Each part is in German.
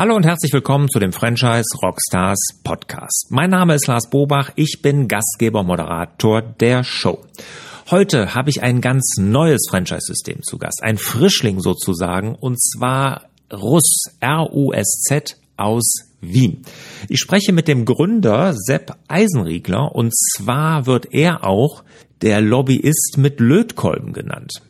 Hallo und herzlich willkommen zu dem Franchise Rockstars Podcast. Mein Name ist Lars Bobach, ich bin Gastgeber, Moderator der Show. Heute habe ich ein ganz neues Franchise-System zu Gast, ein Frischling sozusagen, und zwar RUS, R-U-S-Z aus Wien. Ich spreche mit dem Gründer Sepp Eisenriegler und zwar wird er auch der Lobbyist mit Lötkolben genannt.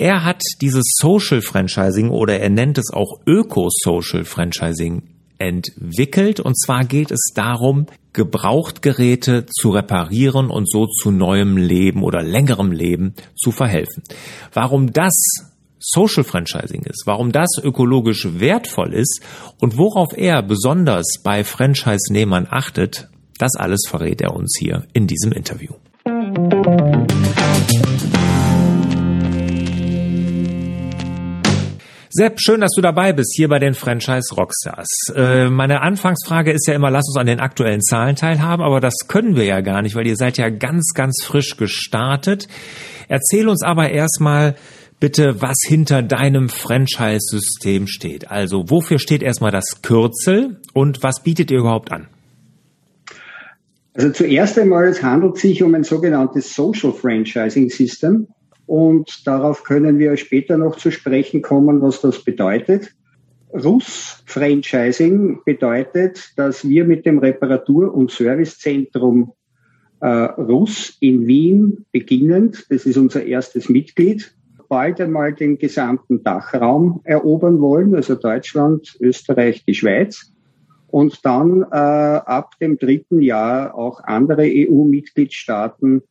Er hat dieses Social Franchising oder er nennt es auch Öko-Social Franchising entwickelt. Und zwar geht es darum, Gebrauchtgeräte zu reparieren und so zu neuem Leben oder längerem Leben zu verhelfen. Warum das Social Franchising ist, warum das ökologisch wertvoll ist und worauf er besonders bei Franchise-Nehmern achtet, das alles verrät er uns hier in diesem Interview. Sepp, schön, dass du dabei bist, hier bei den Franchise Rockstars. Äh, meine Anfangsfrage ist ja immer, lass uns an den aktuellen Zahlen teilhaben, aber das können wir ja gar nicht, weil ihr seid ja ganz, ganz frisch gestartet. Erzähl uns aber erstmal bitte, was hinter deinem Franchise-System steht. Also, wofür steht erstmal das Kürzel und was bietet ihr überhaupt an? Also zuerst einmal, es handelt sich um ein sogenanntes Social Franchising System. Und darauf können wir später noch zu sprechen kommen, was das bedeutet. RUS-Franchising bedeutet, dass wir mit dem Reparatur- und Servicezentrum äh, RUS in Wien beginnend, das ist unser erstes Mitglied, bald einmal den gesamten Dachraum erobern wollen, also Deutschland, Österreich, die Schweiz. Und dann äh, ab dem dritten Jahr auch andere EU-Mitgliedstaaten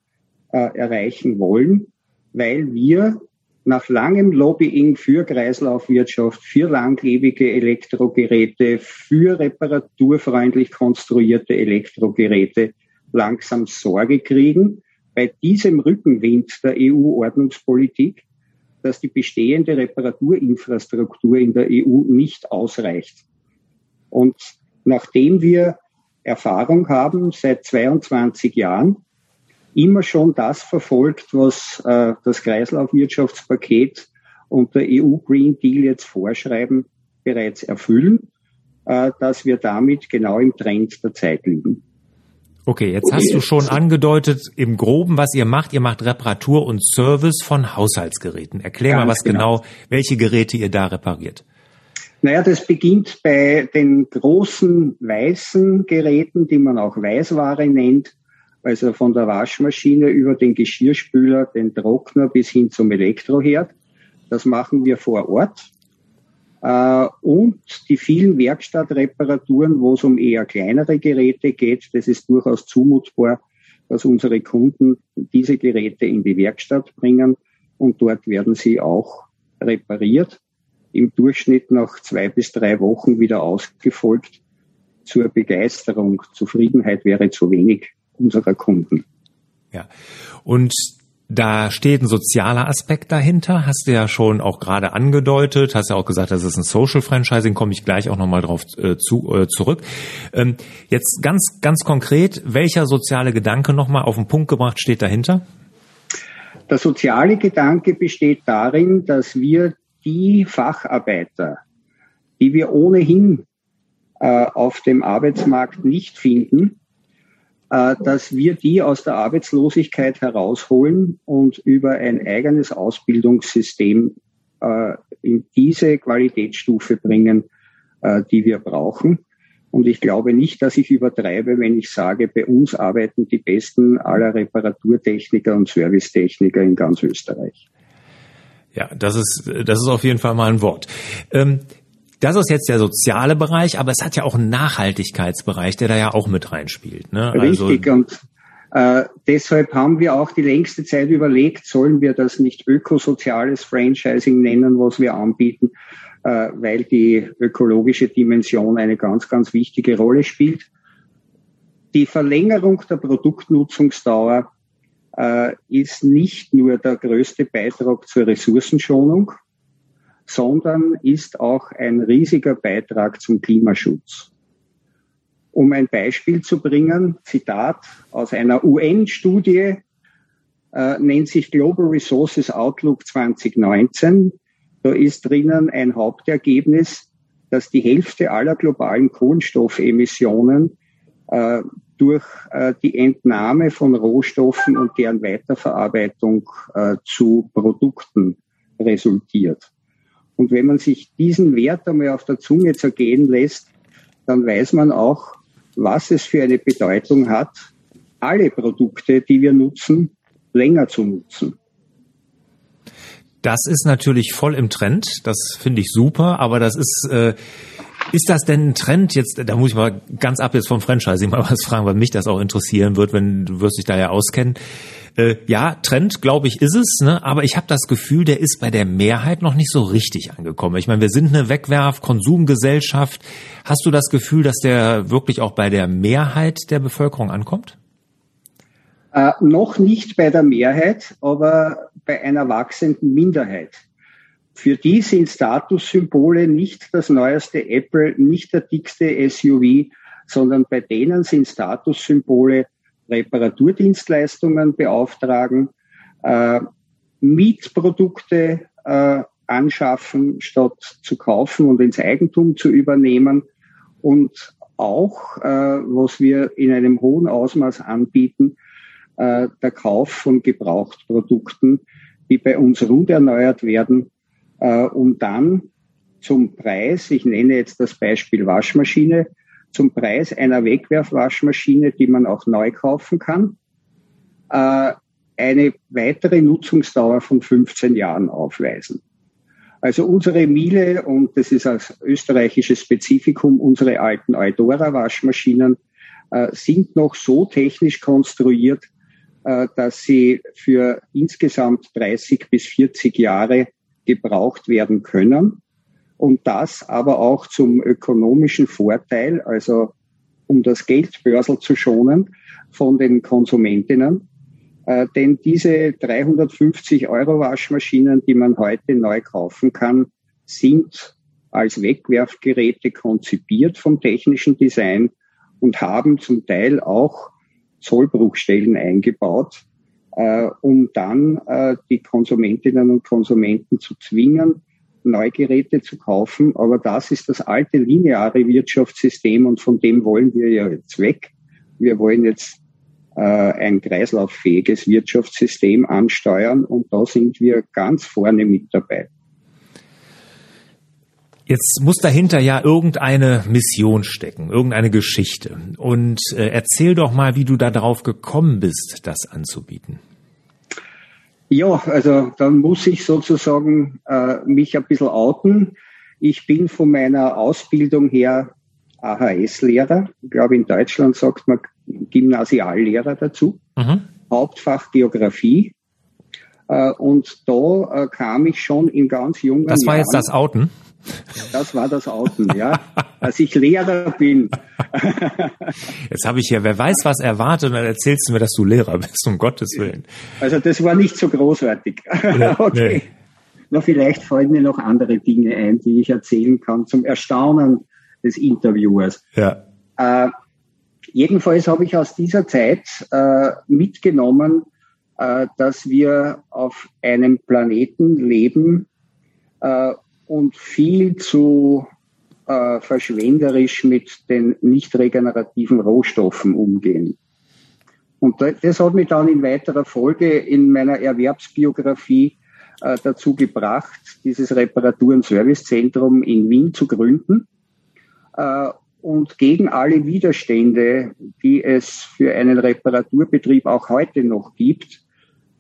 äh, erreichen wollen weil wir nach langem Lobbying für Kreislaufwirtschaft, für langlebige Elektrogeräte, für reparaturfreundlich konstruierte Elektrogeräte langsam Sorge kriegen bei diesem Rückenwind der EU-Ordnungspolitik, dass die bestehende Reparaturinfrastruktur in der EU nicht ausreicht. Und nachdem wir Erfahrung haben seit 22 Jahren immer schon das verfolgt, was äh, das Kreislaufwirtschaftspaket und der EU Green Deal jetzt vorschreiben, bereits erfüllen, äh, dass wir damit genau im Trend der Zeit liegen. Okay, jetzt hast du schon angedeutet im Groben, was ihr macht. Ihr macht Reparatur und Service von Haushaltsgeräten. Erklär Ganz mal, was genau. genau, welche Geräte ihr da repariert. Naja, das beginnt bei den großen weißen Geräten, die man auch Weißware nennt, also von der Waschmaschine über den Geschirrspüler, den Trockner bis hin zum Elektroherd. Das machen wir vor Ort. Äh, und die vielen Werkstattreparaturen, wo es um eher kleinere Geräte geht, das ist durchaus zumutbar, dass unsere Kunden diese Geräte in die Werkstatt bringen und dort werden sie auch repariert. Im Durchschnitt nach zwei bis drei Wochen wieder ausgefolgt zur Begeisterung. Zufriedenheit wäre zu wenig unserer Kunden. Ja. Und da steht ein sozialer Aspekt dahinter, hast du ja schon auch gerade angedeutet, hast ja auch gesagt, das ist ein Social Franchising, komme ich gleich auch nochmal drauf äh, zu, äh, zurück. Ähm, jetzt ganz, ganz konkret, welcher soziale Gedanke nochmal auf den Punkt gebracht steht dahinter? Der soziale Gedanke besteht darin, dass wir die Facharbeiter, die wir ohnehin äh, auf dem Arbeitsmarkt nicht finden, dass wir die aus der Arbeitslosigkeit herausholen und über ein eigenes Ausbildungssystem äh, in diese Qualitätsstufe bringen, äh, die wir brauchen. Und ich glaube nicht, dass ich übertreibe, wenn ich sage, bei uns arbeiten die besten aller Reparaturtechniker und Servicetechniker in ganz Österreich. Ja, das ist, das ist auf jeden Fall mal ein Wort. Ähm, das ist jetzt der soziale Bereich, aber es hat ja auch einen Nachhaltigkeitsbereich, der da ja auch mit reinspielt. Ne? Also Richtig, also, und äh, deshalb haben wir auch die längste Zeit überlegt, sollen wir das nicht ökosoziales Franchising nennen, was wir anbieten, äh, weil die ökologische Dimension eine ganz, ganz wichtige Rolle spielt. Die Verlängerung der Produktnutzungsdauer äh, ist nicht nur der größte Beitrag zur Ressourcenschonung, sondern ist auch ein riesiger Beitrag zum Klimaschutz. Um ein Beispiel zu bringen, Zitat aus einer UN-Studie, äh, nennt sich Global Resources Outlook 2019. Da ist drinnen ein Hauptergebnis, dass die Hälfte aller globalen Kohlenstoffemissionen äh, durch äh, die Entnahme von Rohstoffen und deren Weiterverarbeitung äh, zu Produkten resultiert. Und wenn man sich diesen Wert einmal auf der Zunge zergehen lässt, dann weiß man auch, was es für eine Bedeutung hat, alle Produkte, die wir nutzen, länger zu nutzen. Das ist natürlich voll im Trend. Das finde ich super, aber das ist, äh, ist das denn ein Trend jetzt, da muss ich mal ganz ab jetzt vom Franchising mal was fragen, weil mich das auch interessieren wird, wenn du wirst dich da ja auskennen. Äh, ja, Trend, glaube ich, ist es, ne? aber ich habe das Gefühl, der ist bei der Mehrheit noch nicht so richtig angekommen. Ich meine, wir sind eine Wegwerf-Konsumgesellschaft. Hast du das Gefühl, dass der wirklich auch bei der Mehrheit der Bevölkerung ankommt? Äh, noch nicht bei der Mehrheit, aber bei einer wachsenden Minderheit. Für die sind Statussymbole nicht das neueste Apple, nicht der dickste SUV, sondern bei denen sind Statussymbole Reparaturdienstleistungen beauftragen, äh, Mietprodukte äh, anschaffen, statt zu kaufen und ins Eigentum zu übernehmen und auch, äh, was wir in einem hohen Ausmaß anbieten, äh, der Kauf von Gebrauchtprodukten, die bei uns rund erneuert werden, äh, um dann zum Preis, ich nenne jetzt das Beispiel Waschmaschine, zum Preis einer Wegwerfwaschmaschine, die man auch neu kaufen kann, äh, eine weitere Nutzungsdauer von 15 Jahren aufweisen. Also unsere Miele, und das ist als österreichisches Spezifikum, unsere alten Eudora-Waschmaschinen äh, sind noch so technisch konstruiert, äh, dass sie für insgesamt 30 bis 40 Jahre gebraucht werden können. Und das aber auch zum ökonomischen Vorteil, also um das Geldbörsel zu schonen von den Konsumentinnen. Äh, denn diese 350 Euro Waschmaschinen, die man heute neu kaufen kann, sind als Wegwerfgeräte konzipiert vom technischen Design und haben zum Teil auch Zollbruchstellen eingebaut, äh, um dann äh, die Konsumentinnen und Konsumenten zu zwingen, Neugeräte zu kaufen. Aber das ist das alte lineare Wirtschaftssystem und von dem wollen wir ja jetzt weg. Wir wollen jetzt äh, ein kreislauffähiges Wirtschaftssystem ansteuern und da sind wir ganz vorne mit dabei. Jetzt muss dahinter ja irgendeine Mission stecken, irgendeine Geschichte. Und äh, erzähl doch mal, wie du da drauf gekommen bist, das anzubieten. Ja, also dann muss ich sozusagen äh, mich ein bisschen outen. Ich bin von meiner Ausbildung her AHS-Lehrer. Ich glaube, in Deutschland sagt man Gymnasiallehrer dazu. Mhm. Hauptfach Geografie. Äh, und da äh, kam ich schon in ganz jungen Jahren. Das war jetzt das Outen? Das war das Outen, ja. Als ich Lehrer bin. Jetzt habe ich ja, wer weiß, was erwartet, und dann erzählst du mir, dass du Lehrer bist, um Gottes Willen. Also das war nicht so großartig. Okay. Nee. Na, vielleicht fallen mir noch andere Dinge ein, die ich erzählen kann zum Erstaunen des Interviewers. Ja. Äh, jedenfalls habe ich aus dieser Zeit äh, mitgenommen, äh, dass wir auf einem Planeten leben, äh, und viel zu äh, verschwenderisch mit den nicht regenerativen Rohstoffen umgehen. Und das hat mich dann in weiterer Folge in meiner Erwerbsbiografie äh, dazu gebracht, dieses Reparatur- und Servicezentrum in Wien zu gründen. Äh, und gegen alle Widerstände, die es für einen Reparaturbetrieb auch heute noch gibt,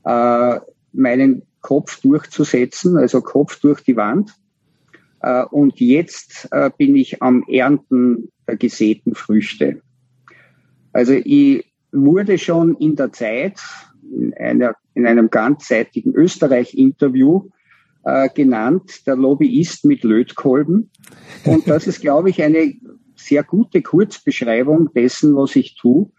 äh, meinen Kopf durchzusetzen, also Kopf durch die Wand äh, und jetzt äh, bin ich am Ernten der gesäten Früchte. Also ich wurde schon in der Zeit, in, einer, in einem ganzseitigen Österreich-Interview, äh, genannt, der Lobbyist mit Lötkolben. Und das ist, glaube ich, eine sehr gute Kurzbeschreibung dessen, was ich tue.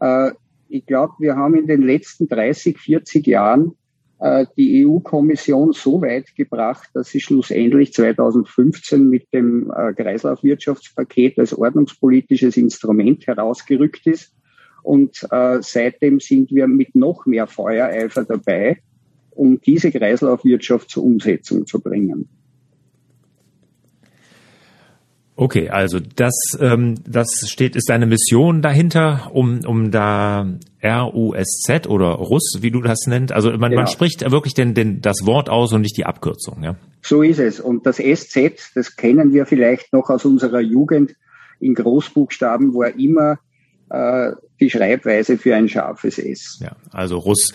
Äh, ich glaube, wir haben in den letzten 30, 40 Jahren äh, die EU-Kommission so weit gebracht, dass sie schlussendlich 2015 mit dem äh, Kreislaufwirtschaftspaket als ordnungspolitisches Instrument herausgerückt ist. Und äh, seitdem sind wir mit noch mehr Feuereifer dabei, um diese Kreislaufwirtschaft zur Umsetzung zu bringen. Okay, also das, ähm, das steht, ist eine Mission dahinter, um, um da R-U-S-Z oder Russ, wie du das nennst. Also man, genau. man spricht wirklich den, den, das Wort aus und nicht die Abkürzung, ja. So ist es. Und das SZ, das kennen wir vielleicht noch aus unserer Jugend in Großbuchstaben, war immer äh, die Schreibweise für ein scharfes S. Ja, also Russ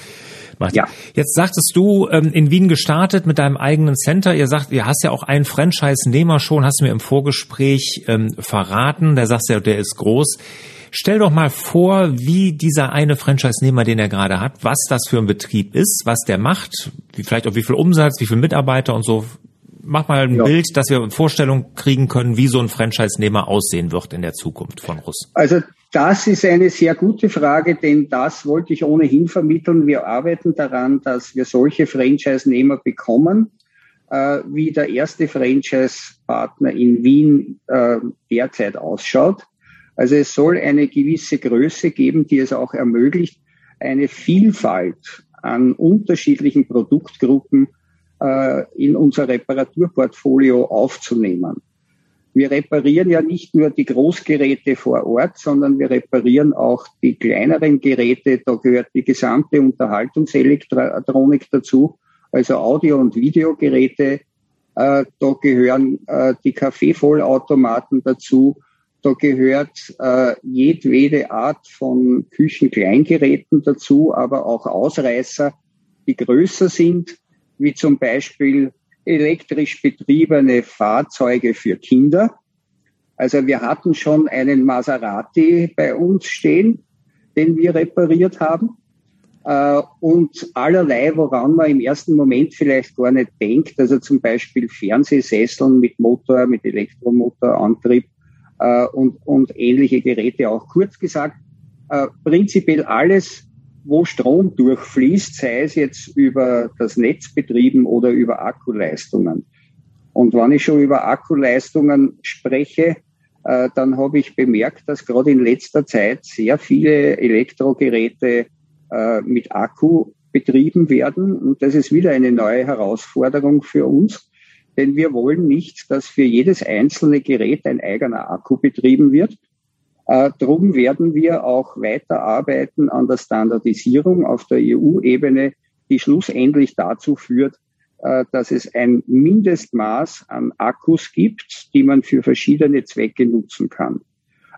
macht. Ja. Jetzt sagtest du, ähm, in Wien gestartet mit deinem eigenen Center. Ihr sagt, ihr hast ja auch einen Franchise-Nehmer schon, hast du mir im Vorgespräch ähm, verraten. Der sagst ja, der ist groß. Stell doch mal vor, wie dieser eine Franchise-Nehmer, den er gerade hat, was das für ein Betrieb ist, was der macht, wie, vielleicht auch wie viel Umsatz, wie viel Mitarbeiter und so. Mach mal ein ja. Bild, dass wir eine Vorstellung kriegen können, wie so ein Franchise-Nehmer aussehen wird in der Zukunft von Russ. Also das ist eine sehr gute Frage, denn das wollte ich ohnehin vermitteln. Wir arbeiten daran, dass wir solche Franchise-Nehmer bekommen, äh, wie der erste Franchise-Partner in Wien äh, derzeit ausschaut. Also es soll eine gewisse Größe geben, die es auch ermöglicht, eine Vielfalt an unterschiedlichen Produktgruppen äh, in unser Reparaturportfolio aufzunehmen. Wir reparieren ja nicht nur die Großgeräte vor Ort, sondern wir reparieren auch die kleineren Geräte. Da gehört die gesamte Unterhaltungselektronik dazu, also Audio- und Videogeräte. Äh, da gehören äh, die Kaffeevollautomaten dazu. Da gehört äh, jedwede Art von Küchenkleingeräten dazu, aber auch Ausreißer, die größer sind, wie zum Beispiel elektrisch betriebene Fahrzeuge für Kinder. Also wir hatten schon einen Maserati bei uns stehen, den wir repariert haben. Äh, und allerlei, woran man im ersten Moment vielleicht gar nicht denkt, also zum Beispiel Fernsehsesseln mit Motor, mit Elektromotorantrieb äh, und, und ähnliche Geräte auch. Kurz gesagt, äh, prinzipiell alles, wo Strom durchfließt, sei es jetzt über das Netz betrieben oder über Akkuleistungen. Und wenn ich schon über Akkuleistungen spreche, äh, dann habe ich bemerkt, dass gerade in letzter Zeit sehr viele Elektrogeräte äh, mit Akku betrieben werden. Und das ist wieder eine neue Herausforderung für uns, denn wir wollen nicht, dass für jedes einzelne Gerät ein eigener Akku betrieben wird, äh, drum werden wir auch weiterarbeiten an der Standardisierung auf der EU-Ebene, die schlussendlich dazu führt, äh, dass es ein Mindestmaß an Akkus gibt, die man für verschiedene Zwecke nutzen kann.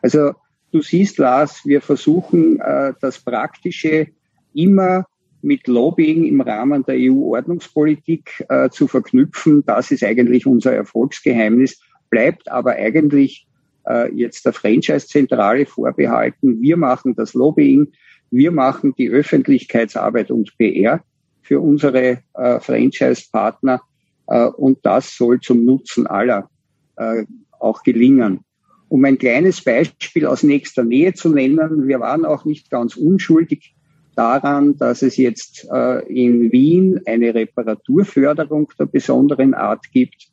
Also du siehst, Lars, wir versuchen äh, das Praktische immer mit Lobbying im Rahmen der EU-Ordnungspolitik äh, zu verknüpfen. Das ist eigentlich unser Erfolgsgeheimnis, bleibt aber eigentlich äh, jetzt der Franchise-Zentrale vorbehalten. Wir machen das Lobbying, wir machen die Öffentlichkeitsarbeit und PR für unsere äh, Franchise-Partner äh, und das soll zum Nutzen aller äh, auch gelingen. Um ein kleines Beispiel aus nächster Nähe zu nennen, wir waren auch nicht ganz unschuldig daran, dass es jetzt äh, in Wien eine Reparaturförderung der besonderen Art gibt.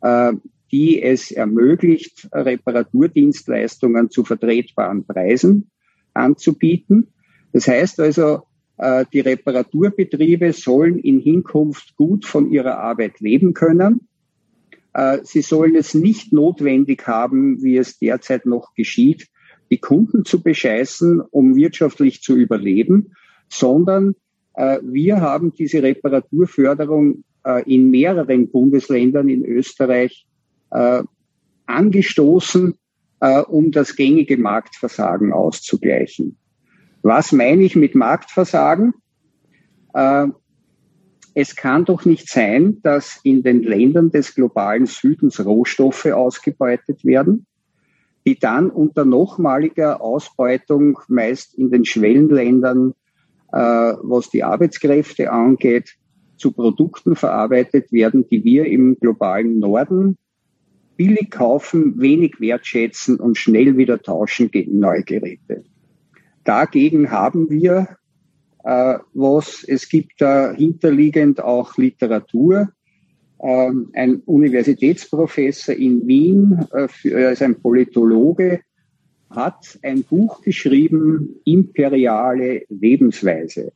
Äh, die es ermöglicht, Reparaturdienstleistungen zu vertretbaren Preisen anzubieten. Das heißt also, äh, die Reparaturbetriebe sollen in Hinkunft gut von ihrer Arbeit leben können. Äh, sie sollen es nicht notwendig haben, wie es derzeit noch geschieht, die Kunden zu bescheißen, um wirtschaftlich zu überleben, sondern äh, wir haben diese Reparaturförderung in mehreren Bundesländern in Österreich äh, angestoßen, äh, um das gängige Marktversagen auszugleichen. Was meine ich mit Marktversagen? Äh, es kann doch nicht sein, dass in den Ländern des globalen Südens Rohstoffe ausgebeutet werden, die dann unter nochmaliger Ausbeutung meist in den Schwellenländern, äh, was die Arbeitskräfte angeht, zu Produkten verarbeitet werden, die wir im globalen Norden billig kaufen, wenig wertschätzen und schnell wieder tauschen gegen neue Geräte. Dagegen haben wir äh, was, es gibt da hinterliegend auch Literatur. Ähm, ein Universitätsprofessor in Wien, äh, er ist ein Politologe, hat ein Buch geschrieben, Imperiale Lebensweise.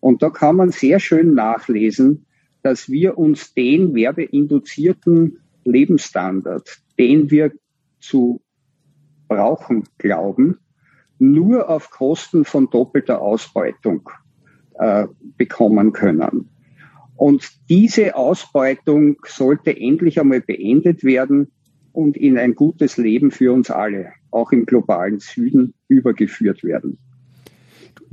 Und da kann man sehr schön nachlesen, dass wir uns den werbeinduzierten Lebensstandard, den wir zu brauchen glauben, nur auf Kosten von doppelter Ausbeutung äh, bekommen können. Und diese Ausbeutung sollte endlich einmal beendet werden und in ein gutes Leben für uns alle, auch im globalen Süden, übergeführt werden.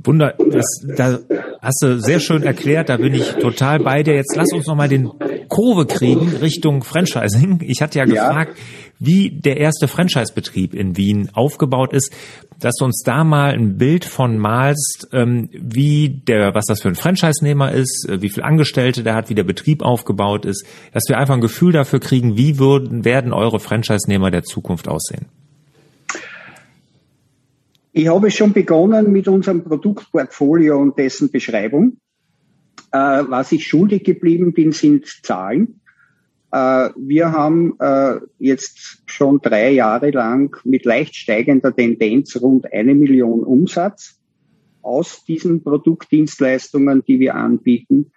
Wunder, das, da hast du sehr schön erklärt, da bin ich total bei dir. Jetzt lass uns noch mal den Kurve kriegen Richtung Franchising. Ich hatte ja, ja. gefragt, wie der erste Franchise-Betrieb in Wien aufgebaut ist, dass du uns da mal ein Bild von malst, ähm, wie der, was das für ein Franchise-Nehmer ist, äh, wie viel Angestellte der hat, wie der Betrieb aufgebaut ist, dass wir einfach ein Gefühl dafür kriegen, wie würden, werden eure Franchise-Nehmer der Zukunft aussehen. Ich habe schon begonnen mit unserem Produktportfolio und dessen Beschreibung. Äh, was ich schuldig geblieben bin, sind Zahlen. Äh, wir haben äh, jetzt schon drei Jahre lang mit leicht steigender Tendenz rund eine Million Umsatz aus diesen Produktdienstleistungen, die wir anbieten,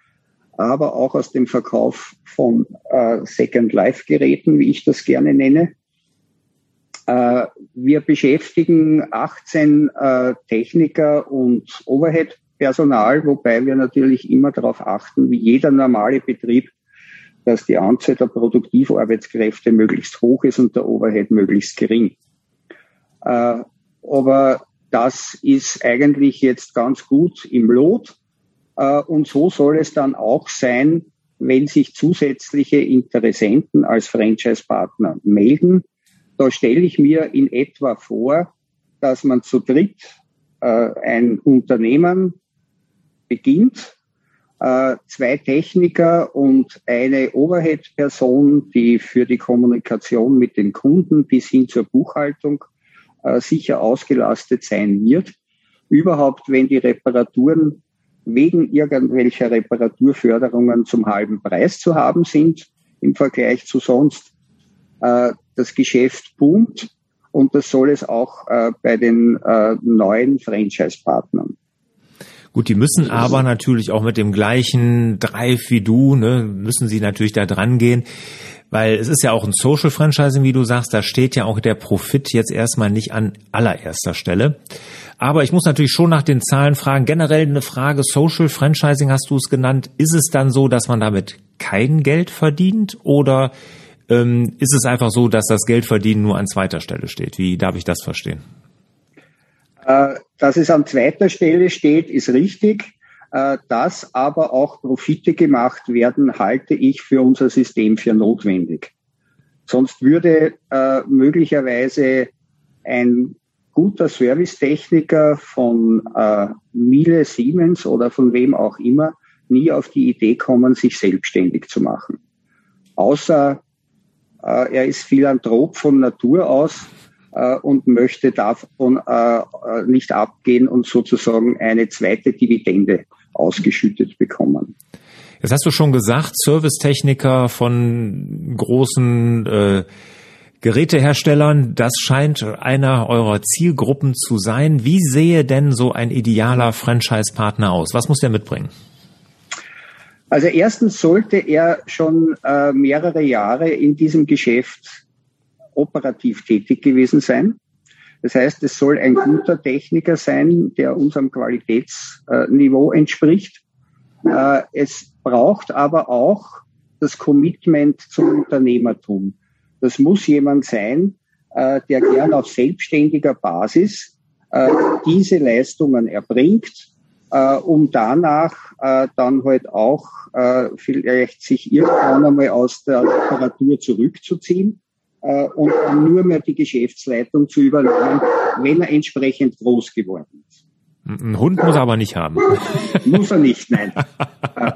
aber auch aus dem Verkauf von äh, Second Life Geräten, wie ich das gerne nenne. Äh, wir beschäftigen 18 äh, Techniker und Overhead-Personal, wobei wir natürlich immer darauf achten, wie jeder normale Betrieb, dass die Anzahl der Produktivarbeitskräfte möglichst hoch ist und der Overhead möglichst gering. Äh, aber das ist eigentlich jetzt ganz gut im Lot. Und so soll es dann auch sein, wenn sich zusätzliche Interessenten als Franchise-Partner melden da stelle ich mir in etwa vor, dass man zu dritt äh, ein Unternehmen beginnt, äh, zwei Techniker und eine Overhead-Person, die für die Kommunikation mit den Kunden bis hin zur Buchhaltung äh, sicher ausgelastet sein wird. Überhaupt, wenn die Reparaturen wegen irgendwelcher Reparaturförderungen zum halben Preis zu haben sind im Vergleich zu sonst, das Geschäft boomt und das soll es auch äh, bei den äh, neuen Franchise-Partnern. Gut, die müssen aber natürlich auch mit dem gleichen Drive wie du, ne, müssen sie natürlich da dran gehen, weil es ist ja auch ein Social Franchising, wie du sagst, da steht ja auch der Profit jetzt erstmal nicht an allererster Stelle. Aber ich muss natürlich schon nach den Zahlen fragen. Generell eine Frage, Social Franchising hast du es genannt. Ist es dann so, dass man damit kein Geld verdient oder ähm, ist es einfach so, dass das Geldverdienen nur an zweiter Stelle steht. Wie darf ich das verstehen? Äh, dass es an zweiter Stelle steht, ist richtig. Äh, dass aber auch Profite gemacht werden, halte ich für unser System für notwendig. Sonst würde äh, möglicherweise ein guter Servicetechniker von Miele Siemens oder von wem auch immer nie auf die Idee kommen, sich selbstständig zu machen. Außer er ist Philanthrop von Natur aus äh, und möchte davon äh, nicht abgehen und sozusagen eine zweite Dividende ausgeschüttet bekommen. Jetzt hast du schon gesagt, Servicetechniker von großen äh, Geräteherstellern, das scheint einer eurer Zielgruppen zu sein. Wie sehe denn so ein idealer Franchise-Partner aus? Was muss der mitbringen? Also erstens sollte er schon äh, mehrere Jahre in diesem Geschäft operativ tätig gewesen sein. Das heißt, es soll ein guter Techniker sein, der unserem Qualitätsniveau äh, entspricht. Äh, es braucht aber auch das Commitment zum Unternehmertum. Das muss jemand sein, äh, der gern auf selbstständiger Basis äh, diese Leistungen erbringt äh, um danach äh, dann halt auch äh, vielleicht sich irgendwann einmal aus der Literatur zurückzuziehen äh, und dann nur mehr die Geschäftsleitung zu übernehmen, wenn er entsprechend groß geworden ist. Ein Hund muss er aber nicht haben. muss er nicht, nein. Äh,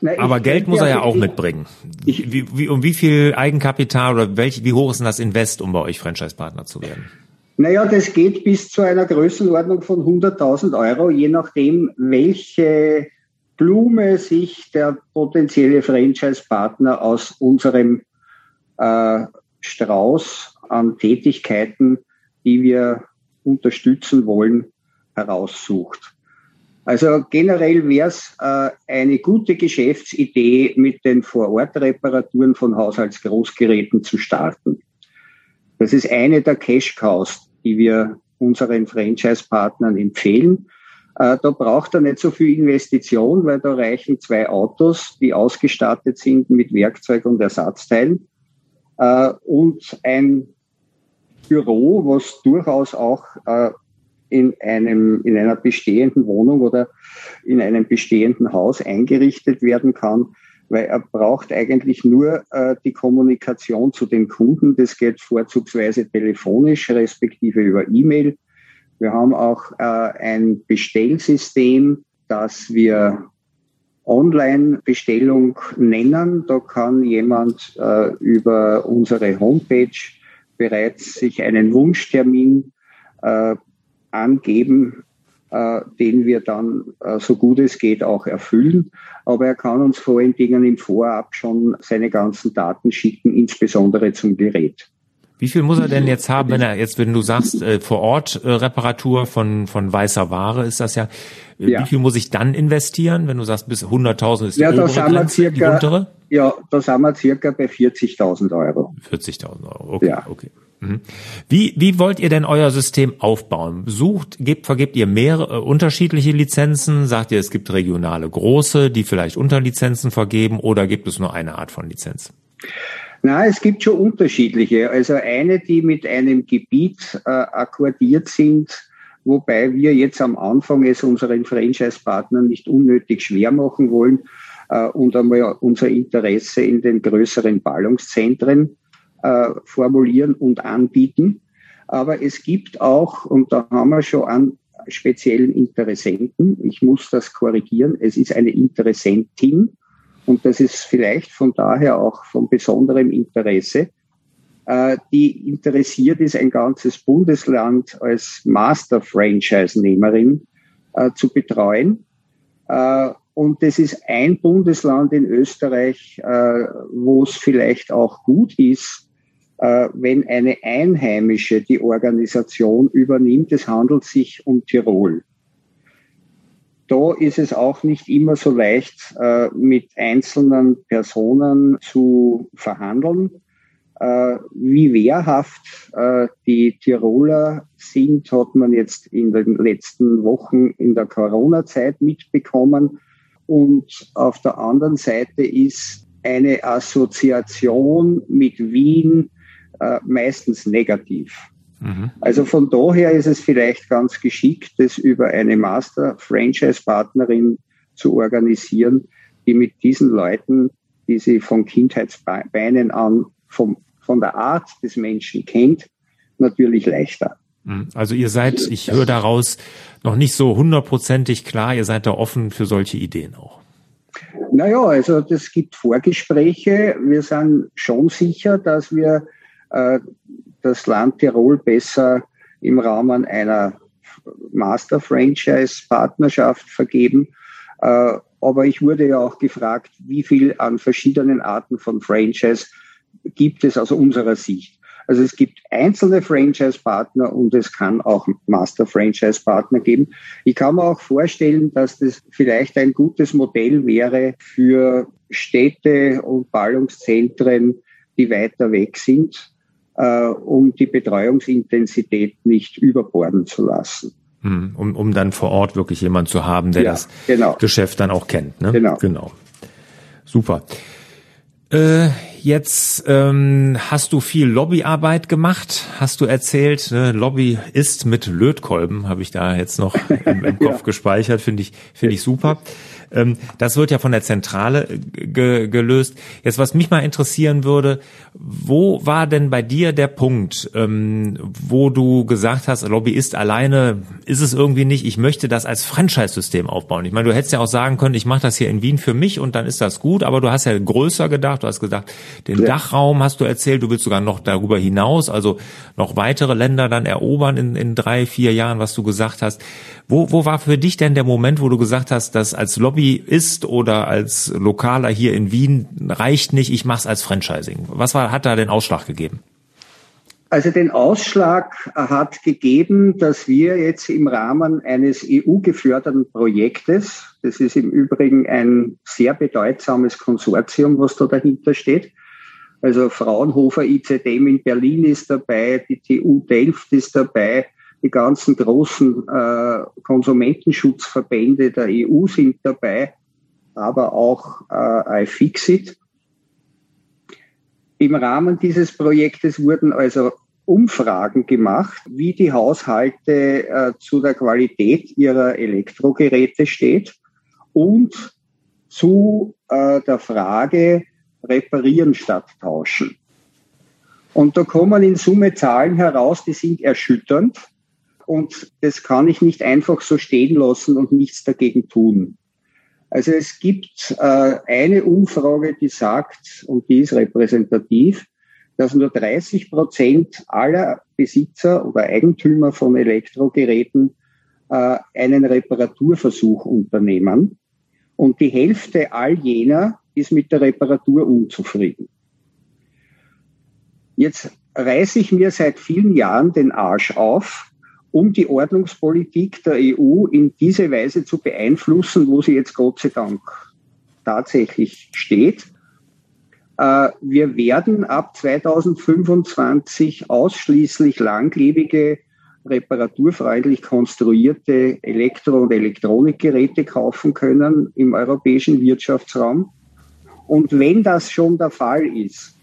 na, aber Geld muss er ja auch mitbringen. Ich, wie, wie, um wie viel Eigenkapital oder welch, wie hoch ist denn das Invest, um bei euch Franchise-Partner zu werden? Naja, das geht bis zu einer Größenordnung von 100.000 Euro, je nachdem, welche Blume sich der potenzielle Franchise-Partner aus unserem äh, Strauß an Tätigkeiten, die wir unterstützen wollen, heraussucht. Also generell wäre es äh, eine gute Geschäftsidee, mit den Vorortreparaturen von Haushaltsgroßgeräten zu starten. Das ist eine der Cash-Cows, die wir unseren Franchise-Partnern empfehlen. Äh, da braucht er nicht so viel Investition, weil da reichen zwei Autos, die ausgestattet sind mit Werkzeug und Ersatzteilen äh, und ein Büro, was durchaus auch äh, in einem in einer bestehenden Wohnung oder in einem bestehenden Haus eingerichtet werden kann, weil er braucht eigentlich nur äh, die Kommunikation zu den Kunden. Das geht vorzugsweise telefonisch, respektive über E-Mail. Wir haben auch äh, ein Bestellsystem, das wir Online-Bestellung nennen. Da kann jemand äh, über unsere Homepage bereits sich einen Wunschtermin äh, angeben, äh, den wir dann äh, so gut es geht auch erfüllen. Aber er kann uns vor allen Dingen im Vorab schon seine ganzen Daten schicken, insbesondere zum Gerät. Wie viel muss er denn jetzt haben, wenn er jetzt, wenn du sagst, äh, vor Ort äh, Reparatur von, von weißer Ware ist das ja, äh, ja. wie viel muss ich dann investieren, wenn du sagst, bis 100.000 ist die ja, da sind wir circa, die untere? Ja, da sind wir circa bei 40.000 Euro. 40.000 Euro, okay, ja. okay. Mhm. Wie, wie wollt ihr denn euer System aufbauen? Sucht, gebt, vergebt ihr mehrere äh, unterschiedliche Lizenzen? Sagt ihr, es gibt regionale große, die vielleicht Unterlizenzen vergeben oder gibt es nur eine Art von Lizenz? Na, es gibt schon unterschiedliche. Also eine, die mit einem Gebiet äh, akkordiert sind, wobei wir jetzt am Anfang es unseren Franchise-Partnern nicht unnötig schwer machen wollen äh, und einmal unser Interesse in den größeren Ballungszentren äh, formulieren und anbieten. Aber es gibt auch, und da haben wir schon einen speziellen Interessenten, ich muss das korrigieren, es ist eine Interessentin, und das ist vielleicht von daher auch von besonderem Interesse, äh, die interessiert ist, ein ganzes Bundesland als Master-Franchise-Nehmerin äh, zu betreuen. Und das ist ein Bundesland in Österreich, wo es vielleicht auch gut ist, wenn eine Einheimische die Organisation übernimmt. Es handelt sich um Tirol da ist es auch nicht immer so leicht, äh, mit einzelnen Personen zu verhandeln. Äh, wie wehrhaft äh, die Tiroler sind, hat man jetzt in den letzten Wochen in der Corona-Zeit mitbekommen. Und auf der anderen Seite ist eine Assoziation mit Wien äh, meistens negativ. Mhm. Also von daher ist es vielleicht ganz geschickt, das über eine Master-Franchise-Partnerin zu organisieren, die mit diesen Leuten, die sie von Kindheitsbeinen an vom, von der Art des Menschen kennt, natürlich leichter. Mhm. Also ihr seid, ich höre daraus, noch nicht so hundertprozentig klar, ihr seid da offen für solche Ideen auch. Naja, also das gibt Vorgespräche. Wir sind schon sicher, dass wir äh, das Land Tirol besser im Rahmen einer Master-Franchise-Partnerschaft vergeben. Äh, aber ich wurde ja auch gefragt, wie viel an verschiedenen Arten von Franchise gibt es aus unserer Sicht. Also es gibt einzelne Franchise-Partner und es kann auch Master-Franchise-Partner geben. Ich kann mir auch vorstellen, dass das vielleicht ein gutes Modell wäre für Städte und Ballungszentren, die weiter weg sind, äh, um die Betreuungsintensität nicht überborden zu lassen. Hm, um, um dann vor Ort wirklich jemand zu haben, der ja, das genau. Geschäft dann auch kennt. Ne? Genau. genau. Super. Äh, jetzt ähm, hast du viel Lobbyarbeit gemacht, hast du erzählt. Ne? Lobby ist mit Lötkolben, habe ich da jetzt noch im, im Kopf ja. gespeichert, finde ich, finde ich super. Ähm, das wird ja von der Zentrale ge gelöst. Jetzt, was mich mal interessieren würde, wo war denn bei dir der Punkt, ähm, wo du gesagt hast, Lobbyist alleine ist es irgendwie nicht, ich möchte das als Franchise-System aufbauen. Ich meine, du hättest ja auch sagen können, ich mache das hier in Wien für mich und dann ist das gut, aber du hast ja größer gedacht, du hast gesagt, den ja. Dachraum hast du erzählt, du willst sogar noch darüber hinaus, also noch weitere Länder dann erobern in, in drei, vier Jahren, was du gesagt hast. Wo, wo war für dich denn der Moment, wo du gesagt hast, dass als Lobbyist oder als Lokaler hier in Wien reicht nicht, ich mache es als Franchising? Was war, hat da den Ausschlag gegeben? Also den Ausschlag hat gegeben, dass wir jetzt im Rahmen eines EU-geförderten Projektes, das ist im Übrigen ein sehr bedeutsames Konsortium, was da dahinter steht, Also Fraunhofer ICDM in Berlin ist dabei, die TU Delft ist dabei, die ganzen großen äh, Konsumentenschutzverbände der EU sind dabei, aber auch äh, iFixit. Im Rahmen dieses Projektes wurden also Umfragen gemacht, wie die Haushalte äh, zu der Qualität ihrer Elektrogeräte steht und zu äh, der Frage reparieren statt tauschen. Und da kommen in Summe Zahlen heraus, die sind erschütternd. Und das kann ich nicht einfach so stehen lassen und nichts dagegen tun. Also es gibt äh, eine Umfrage, die sagt, und die ist repräsentativ, dass nur 30 Prozent aller Besitzer oder Eigentümer von Elektrogeräten äh, einen Reparaturversuch unternehmen. Und die Hälfte all jener ist mit der Reparatur unzufrieden. Jetzt reiße ich mir seit vielen Jahren den Arsch auf, um die Ordnungspolitik der EU in diese Weise zu beeinflussen, wo sie jetzt Gott sei Dank tatsächlich steht. Äh, wir werden ab 2025 ausschließlich langlebige, reparaturfreundlich konstruierte Elektro- und Elektronikgeräte kaufen können im europäischen Wirtschaftsraum. Und wenn das schon der Fall ist,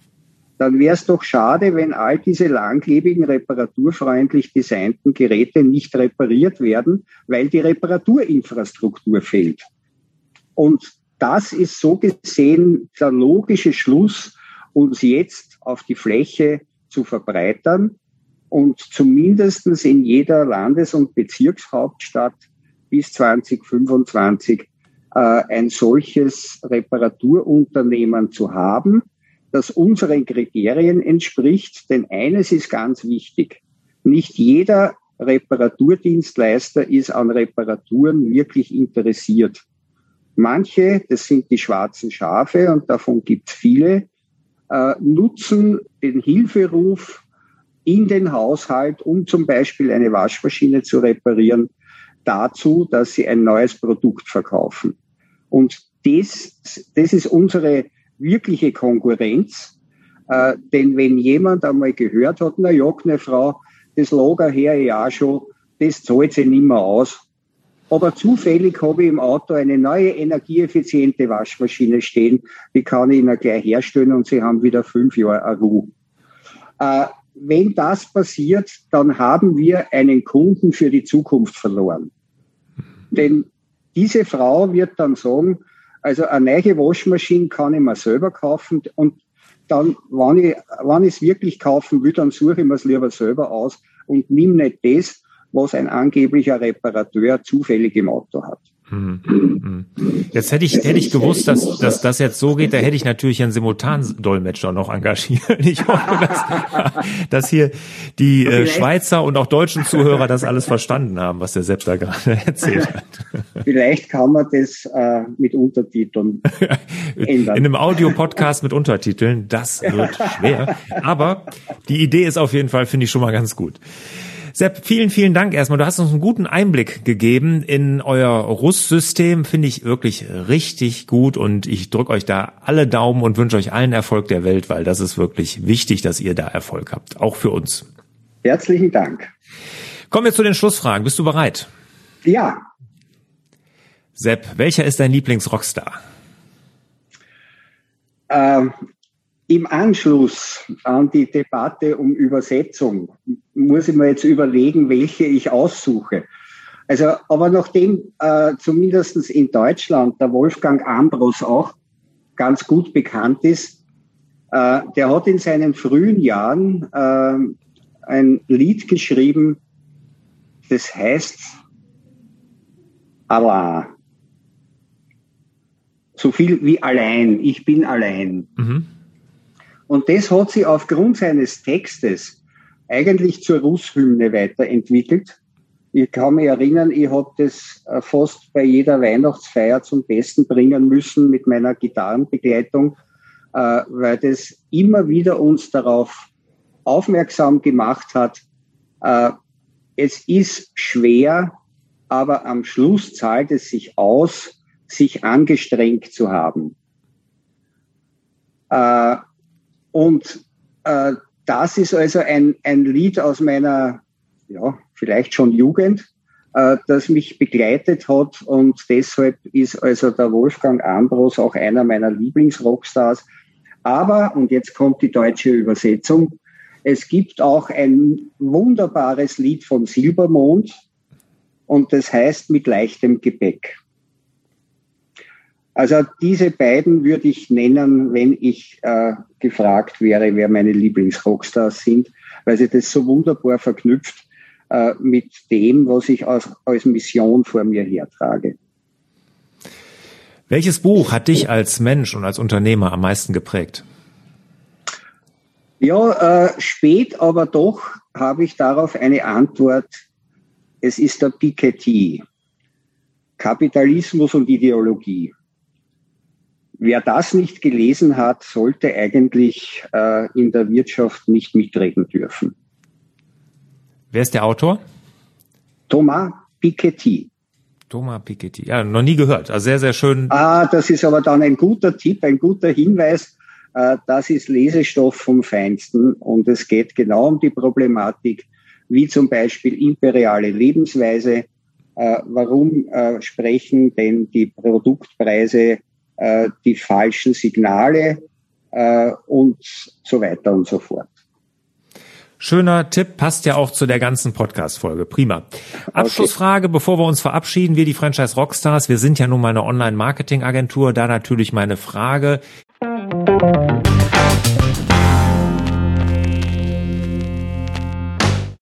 dann wäre es doch schade, wenn all diese langlebigen, reparaturfreundlich designten Geräte nicht repariert werden, weil die Reparaturinfrastruktur fehlt. Und das ist so gesehen der logische Schluss, uns jetzt auf die Fläche zu verbreitern und zumindestens in jeder Landes- und Bezirkshauptstadt bis 2025 äh, ein solches Reparaturunternehmen zu haben, das unseren Kriterien entspricht. Denn eines ist ganz wichtig. Nicht jeder Reparaturdienstleister ist an Reparaturen wirklich interessiert. Manche, das sind die schwarzen Schafe und davon gibt es viele, äh, nutzen den Hilferuf in den Haushalt, um zum Beispiel eine Waschmaschine zu reparieren, dazu, dass sie ein neues Produkt verkaufen. Und das, das ist unsere wirkliche Konkurrenz. Äh, denn wenn jemand einmal gehört hat, na ja, eine Frau, das Lager her ja schon, das zahlt sich nicht mehr aus. Aber zufällig habe ich im Auto eine neue energieeffiziente Waschmaschine stehen, die kann ich Ihnen gleich herstellen und Sie haben wieder fünf Jahre Ruhe. Äh, wenn das passiert, dann haben wir einen Kunden für die Zukunft verloren. Denn diese Frau wird dann sagen, also eine neue Waschmaschine kann ich mir selber kaufen und dann, wenn ich, wenn ich es wirklich kaufen will, dann suche ich mir es lieber selber aus und nimm nicht das, was ein angeblicher Reparateur zufällig im Auto hat. Hm. Jetzt hätte ich, hätte ich gewusst, dass, dass das jetzt so geht, da hätte ich natürlich einen Simultandolmetscher noch engagiert. Ich hoffe, dass, dass hier die äh, Schweizer und auch deutschen Zuhörer das alles verstanden haben, was der Sepp da gerade erzählt hat. Vielleicht kann man das äh, mit Untertiteln ändern. In einem Audiopodcast mit Untertiteln, das wird schwer. Aber die Idee ist auf jeden Fall, finde ich schon mal ganz gut. Sepp, vielen, vielen Dank erstmal. Du hast uns einen guten Einblick gegeben in euer Russ-System. Finde ich wirklich richtig gut und ich drücke euch da alle Daumen und wünsche euch allen Erfolg der Welt, weil das ist wirklich wichtig, dass ihr da Erfolg habt. Auch für uns. Herzlichen Dank. Kommen wir zu den Schlussfragen. Bist du bereit? Ja. Sepp, welcher ist dein Lieblingsrockstar? Ähm, im Anschluss an die Debatte um Übersetzung muss ich mir jetzt überlegen, welche ich aussuche. Also, aber nachdem äh, zumindest in Deutschland der Wolfgang Ambros auch ganz gut bekannt ist, äh, der hat in seinen frühen Jahren äh, ein Lied geschrieben, das heißt Allah. So viel wie allein, ich bin allein. Mhm. Und das hat sich aufgrund seines Textes eigentlich zur Russhymne weiterentwickelt. Ich kann mich erinnern, ich habe das äh, fast bei jeder Weihnachtsfeier zum Besten bringen müssen mit meiner Gitarrenbegleitung, äh, weil das immer wieder uns darauf aufmerksam gemacht hat, äh, es ist schwer, aber am Schluss zahlt es sich aus, sich angestrengt zu haben Und äh, das ist also ein, ein Lied aus meiner, ja, vielleicht schon Jugend, äh, das mich begleitet hat und deshalb ist also der Wolfgang Ambros auch einer meiner Lieblingsrockstars. Aber, und jetzt kommt die deutsche Übersetzung, es gibt auch ein wunderbares Lied von Silbermond und das heißt mit leichtem Gepäck. Also diese beiden würde ich nennen, wenn ich äh, gefragt wäre, wer meine Lieblingsrockstars sind, weil sie das so wunderbar verknüpft äh, mit dem, was ich als, als Mission vor mir hertrage. Welches Buch hat dich als Mensch und als Unternehmer am meisten geprägt? Ja, äh, spät, aber doch habe ich darauf eine Antwort. Es ist der Piketty. Kapitalismus und Ideologie. Wer das nicht gelesen hat, sollte eigentlich äh, in der Wirtschaft nicht mitreden dürfen. Wer ist der Autor? Thomas Piketty. Thomas Piketty. Ja, noch nie gehört. Also sehr, sehr schön. Ah, das ist aber dann ein guter Tipp, ein guter Hinweis. Äh, das ist Lesestoff vom Feinsten und es geht genau um die Problematik, wie zum Beispiel imperiale Lebensweise. Äh, warum äh, sprechen denn die Produktpreise die falschen Signale und so weiter und so fort. Schöner Tipp, passt ja auch zu der ganzen Podcast-Folge. Prima. Abschlussfrage, okay. bevor wir uns verabschieden, wir die Franchise Rockstars, wir sind ja nun mal eine Online-Marketing-Agentur, da natürlich meine Frage.